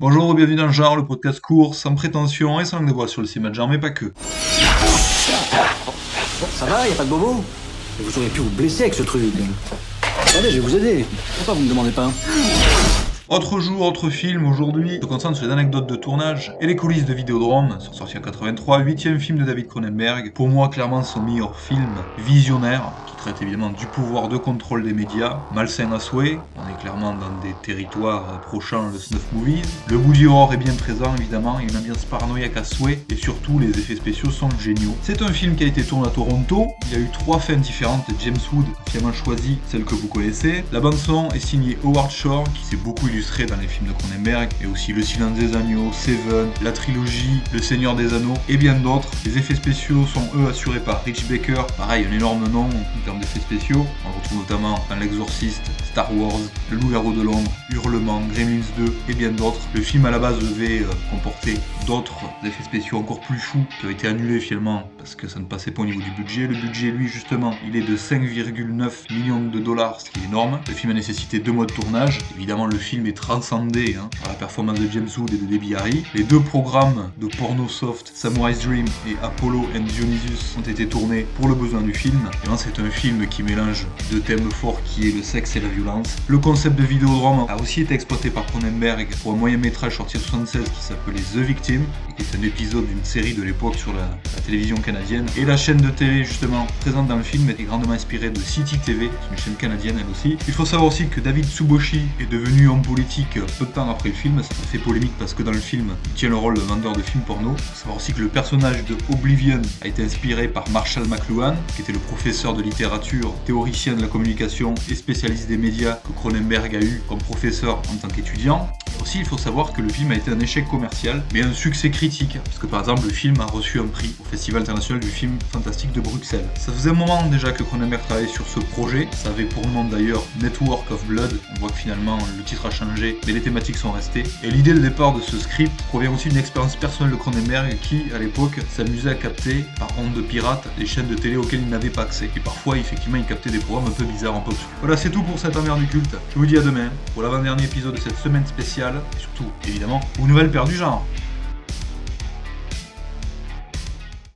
Bonjour et bienvenue dans genre, le podcast court, sans prétention et sans langue de sur le cinéma de genre, mais pas que. Ça va, y a pas de bobo? Vous auriez pu vous blesser avec ce truc. Attendez, je vais vous aider. Pourquoi vous me demandez pas? Autre jour, autre film, aujourd'hui, se concentre sur les anecdotes de tournage et les coulisses de Vidéodrome, sont sortis en 83, huitième film de David Cronenberg, pour moi clairement son meilleur film, visionnaire, traite évidemment du pouvoir de contrôle des médias, malsain à souhait, on est clairement dans des territoires approchant le snuff movies. Le bougie horror est bien présent évidemment, a une ambiance paranoïaque à souhait, et surtout les effets spéciaux sont géniaux. C'est un film qui a été tourné à Toronto, il y a eu trois fins différentes James Wood, finalement choisi celle que vous connaissez. La bande son est signée Howard Shore, qui s'est beaucoup illustré dans les films de Cronenberg, et aussi Le Silence des Agneaux, Seven, la trilogie, Le Seigneur des Anneaux, et bien d'autres. Les effets spéciaux sont eux assurés par Rich Baker, pareil un énorme nom, termes d'effets spéciaux. On retrouve notamment dans L'Exorciste, Star Wars, Le Loup-garou de Londres, Hurlement, Gremlins 2 et bien d'autres. Le film à la base devait euh, comporter d'autres effets spéciaux encore plus fous qui ont été annulés finalement parce que ça ne passait pas au niveau du budget. Le budget, lui, justement, il est de 5,9 millions de dollars, ce qui est énorme. Le film a nécessité deux mois de tournage. Évidemment, le film transcendé hein, par la performance de James Wood et de Debbie Harry. Les deux programmes de porno soft, Samurai's Dream et Apollo and Dionysus, ont été tournés pour le besoin du film. Évidemment, c'est un film qui mélange deux thèmes forts qui est le sexe et la violence. Le concept de vidéodrome a aussi été exploité par Cronenberg pour un moyen métrage sorti en 76 qui s'appelait The Victim, et qui est un épisode d'une série de l'époque sur la, télévision canadienne. Et la chaîne de télé justement présente dans le film est grandement inspirée de City TV, c'est une chaîne canadienne elle aussi. Il faut savoir aussi que David Tsuboshi est devenu homme politique peu de temps après le film, ça fait polémique parce que dans le film il tient le rôle de vendeur de films porno. Il faut savoir aussi que le personnage de Oblivion a été inspiré par Marshall McLuhan, qui était le professeur de littérature théoricien de la communication et spécialiste des médias que Cronenberg a eu comme professeur en tant qu'étudiant. Aussi, il faut savoir que le film a été un échec commercial, mais un succès critique, parce que par exemple, le film a reçu un prix au Festival international du film fantastique de Bruxelles. Ça faisait un moment déjà que Cronenberg travaillait sur ce projet, ça avait pour nom d'ailleurs Network of Blood, on voit que finalement le titre a changé, mais les thématiques sont restées. Et l'idée de départ de ce script provient aussi d'une expérience personnelle de Cronenberg qui, à l'époque, s'amusait à capter, par onde de pirate, les chaînes de télé auxquelles il n'avait pas accès. Et parfois, effectivement, il captait des programmes un peu bizarres, un peu obscurs. Voilà, c'est tout pour cette envers du culte. Je vous dis à demain pour l'avant-dernier épisode de cette semaine spéciale et surtout, évidemment, une nouvelle paire du genre.